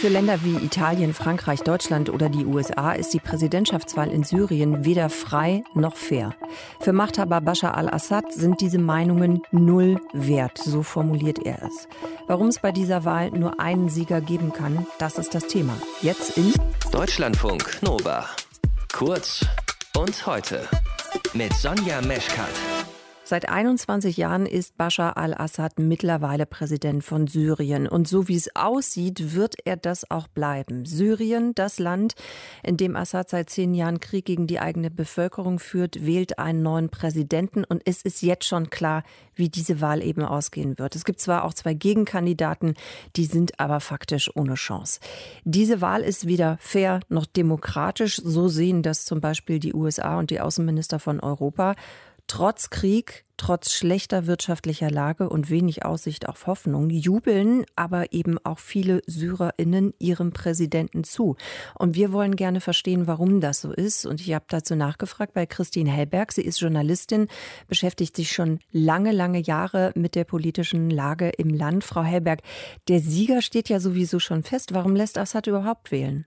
Für Länder wie Italien, Frankreich, Deutschland oder die USA ist die Präsidentschaftswahl in Syrien weder frei noch fair. Für Machthaber Bashar al-Assad sind diese Meinungen null wert, so formuliert er es. Warum es bei dieser Wahl nur einen Sieger geben kann, das ist das Thema. Jetzt in Deutschlandfunk Nova. Kurz und heute mit Sonja Meschkat. Seit 21 Jahren ist Bashar al-Assad mittlerweile Präsident von Syrien. Und so wie es aussieht, wird er das auch bleiben. Syrien, das Land, in dem Assad seit zehn Jahren Krieg gegen die eigene Bevölkerung führt, wählt einen neuen Präsidenten. Und es ist jetzt schon klar, wie diese Wahl eben ausgehen wird. Es gibt zwar auch zwei Gegenkandidaten, die sind aber faktisch ohne Chance. Diese Wahl ist weder fair noch demokratisch. So sehen das zum Beispiel die USA und die Außenminister von Europa. Trotz Krieg, trotz schlechter wirtschaftlicher Lage und wenig Aussicht auf Hoffnung jubeln aber eben auch viele Syrerinnen ihrem Präsidenten zu. Und wir wollen gerne verstehen, warum das so ist. Und ich habe dazu nachgefragt bei Christine Hellberg. Sie ist Journalistin, beschäftigt sich schon lange, lange Jahre mit der politischen Lage im Land. Frau Hellberg, der Sieger steht ja sowieso schon fest. Warum lässt Assad überhaupt wählen?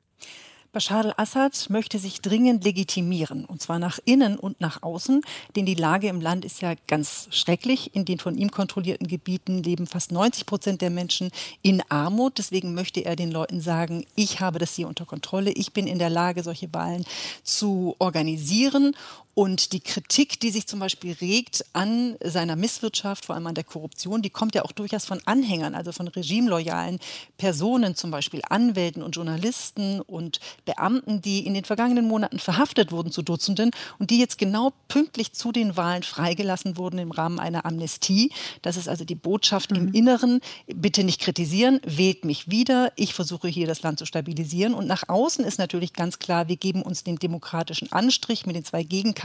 Bashar al-Assad möchte sich dringend legitimieren, und zwar nach innen und nach außen, denn die Lage im Land ist ja ganz schrecklich. In den von ihm kontrollierten Gebieten leben fast 90 Prozent der Menschen in Armut. Deswegen möchte er den Leuten sagen, ich habe das hier unter Kontrolle, ich bin in der Lage, solche Wahlen zu organisieren. Und die Kritik, die sich zum Beispiel regt an seiner Misswirtschaft, vor allem an der Korruption, die kommt ja auch durchaus von Anhängern, also von regimeloyalen Personen, zum Beispiel Anwälten und Journalisten und Beamten, die in den vergangenen Monaten verhaftet wurden zu Dutzenden und die jetzt genau pünktlich zu den Wahlen freigelassen wurden im Rahmen einer Amnestie. Das ist also die Botschaft mhm. im Inneren. Bitte nicht kritisieren, wählt mich wieder. Ich versuche hier das Land zu stabilisieren. Und nach außen ist natürlich ganz klar, wir geben uns den demokratischen Anstrich mit den zwei Gegenkandidaten.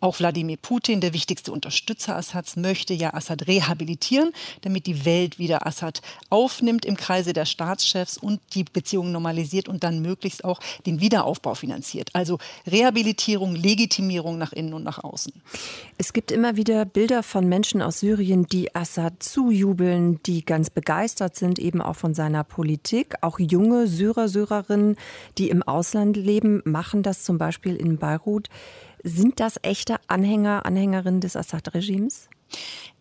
Auch Wladimir Putin, der wichtigste Unterstützer Assads, möchte ja Assad rehabilitieren, damit die Welt wieder Assad aufnimmt im Kreise der Staatschefs und die Beziehungen normalisiert und dann möglichst auch den Wiederaufbau finanziert. Also Rehabilitierung, Legitimierung nach innen und nach außen. Es gibt immer wieder Bilder von Menschen aus Syrien, die Assad zujubeln, die ganz begeistert sind, eben auch von seiner Politik. Auch junge Syrer, Syrerinnen, die im Ausland leben, machen das zum Beispiel in Beirut. Sind das echte Anhänger, Anhängerinnen des Assad-Regimes?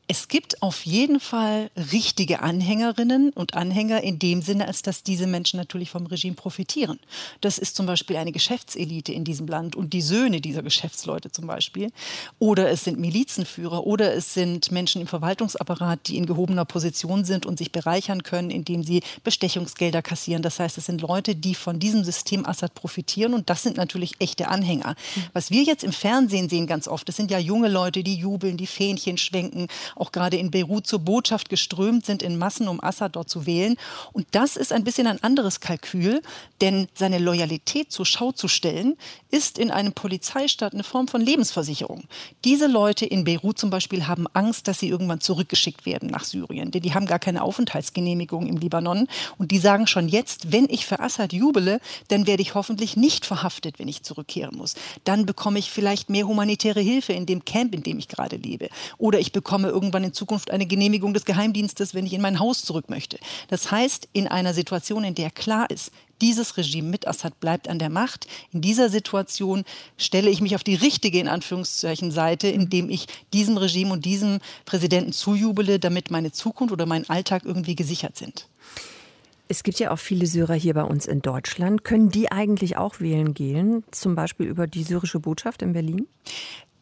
Es gibt auf jeden Fall richtige Anhängerinnen und Anhänger in dem Sinne, als dass diese Menschen natürlich vom Regime profitieren. Das ist zum Beispiel eine Geschäftselite in diesem Land und die Söhne dieser Geschäftsleute zum Beispiel. Oder es sind Milizenführer oder es sind Menschen im Verwaltungsapparat, die in gehobener Position sind und sich bereichern können, indem sie Bestechungsgelder kassieren. Das heißt, es sind Leute, die von diesem System Assad profitieren und das sind natürlich echte Anhänger. Was wir jetzt im Fernsehen sehen ganz oft, das sind ja junge Leute, die jubeln, die Fähnchen schwenken auch gerade in Beirut zur Botschaft geströmt sind in Massen, um Assad dort zu wählen. Und das ist ein bisschen ein anderes Kalkül, denn seine Loyalität zur Schau zu stellen, ist in einem Polizeistaat eine Form von Lebensversicherung. Diese Leute in Beirut zum Beispiel haben Angst, dass sie irgendwann zurückgeschickt werden nach Syrien, denn die haben gar keine Aufenthaltsgenehmigung im Libanon. Und die sagen schon jetzt, wenn ich für Assad jubele, dann werde ich hoffentlich nicht verhaftet, wenn ich zurückkehren muss. Dann bekomme ich vielleicht mehr humanitäre Hilfe in dem Camp, in dem ich gerade lebe. Oder ich bekomme irgendwann in Zukunft eine Genehmigung des Geheimdienstes, wenn ich in mein Haus zurück möchte. Das heißt, in einer Situation, in der klar ist, dieses Regime mit Assad bleibt an der Macht. In dieser Situation stelle ich mich auf die richtige, in Anführungszeichen, Seite, indem ich diesem Regime und diesem Präsidenten zujubele, damit meine Zukunft oder mein Alltag irgendwie gesichert sind. Es gibt ja auch viele Syrer hier bei uns in Deutschland. Können die eigentlich auch wählen gehen, zum Beispiel über die syrische Botschaft in Berlin?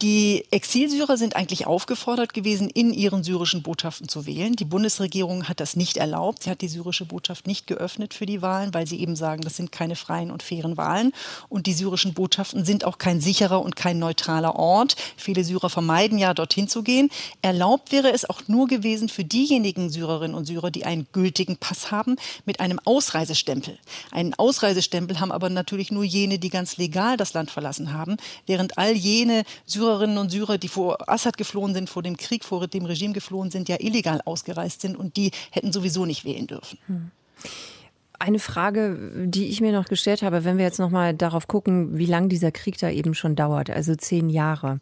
Die Exilsyrer sind eigentlich aufgefordert gewesen, in ihren syrischen Botschaften zu wählen. Die Bundesregierung hat das nicht erlaubt. Sie hat die syrische Botschaft nicht geöffnet für die Wahlen, weil sie eben sagen, das sind keine freien und fairen Wahlen. Und die syrischen Botschaften sind auch kein sicherer und kein neutraler Ort. Viele Syrer vermeiden ja, dorthin zu gehen. Erlaubt wäre es auch nur gewesen für diejenigen Syrerinnen und Syrer, die einen gültigen Pass haben, mit einem Ausreisestempel. Einen Ausreisestempel haben aber natürlich nur jene, die ganz legal das Land verlassen haben, während all jene Syrer Syrerinnen und Syrer, die vor Assad geflohen sind, vor dem Krieg, vor dem Regime geflohen sind, ja illegal ausgereist sind und die hätten sowieso nicht wählen dürfen. Hm. Eine Frage, die ich mir noch gestellt habe, wenn wir jetzt noch mal darauf gucken, wie lange dieser Krieg da eben schon dauert, also zehn Jahre.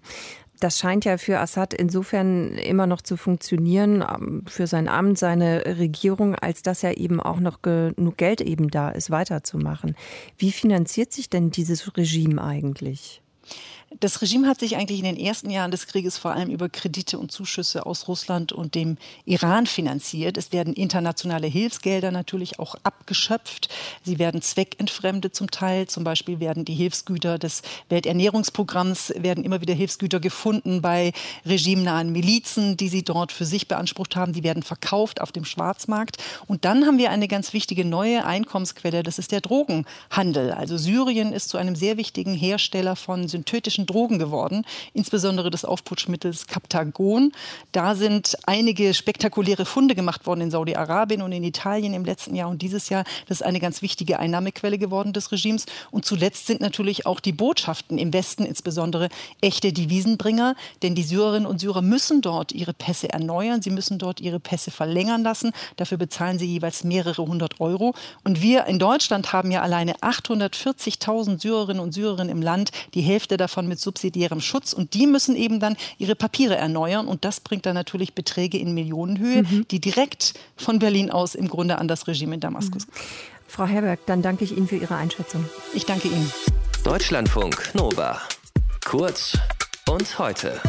Das scheint ja für Assad insofern immer noch zu funktionieren, ähm, für sein Amt, seine Regierung, als dass ja eben auch noch genug Geld eben da ist, weiterzumachen. Wie finanziert sich denn dieses Regime eigentlich? Das Regime hat sich eigentlich in den ersten Jahren des Krieges vor allem über Kredite und Zuschüsse aus Russland und dem Iran finanziert. Es werden internationale Hilfsgelder natürlich auch abgeschöpft. Sie werden zweckentfremdet zum Teil. Zum Beispiel werden die Hilfsgüter des Welternährungsprogramms, werden immer wieder Hilfsgüter gefunden bei regimenahen Milizen, die sie dort für sich beansprucht haben. Die werden verkauft auf dem Schwarzmarkt. Und dann haben wir eine ganz wichtige neue Einkommensquelle. Das ist der Drogenhandel. Also Syrien ist zu einem sehr wichtigen Hersteller von synthetischen Drogen geworden, insbesondere des Aufputschmittels Captagon. Da sind einige spektakuläre Funde gemacht worden in Saudi-Arabien und in Italien im letzten Jahr und dieses Jahr. Das ist eine ganz wichtige Einnahmequelle geworden des Regimes. Und zuletzt sind natürlich auch die Botschaften im Westen insbesondere echte Devisenbringer, denn die Syrerinnen und Syrer müssen dort ihre Pässe erneuern, sie müssen dort ihre Pässe verlängern lassen. Dafür bezahlen sie jeweils mehrere hundert Euro. Und wir in Deutschland haben ja alleine 840.000 Syrerinnen und Syrer im Land, die Hälfte davon mit subsidiärem Schutz. Und die müssen eben dann ihre Papiere erneuern. Und das bringt dann natürlich Beträge in Millionenhöhe, mhm. die direkt von Berlin aus im Grunde an das Regime in Damaskus. Mhm. Frau Herberg, dann danke ich Ihnen für Ihre Einschätzung. Ich danke Ihnen. Deutschlandfunk Nova. Kurz und heute.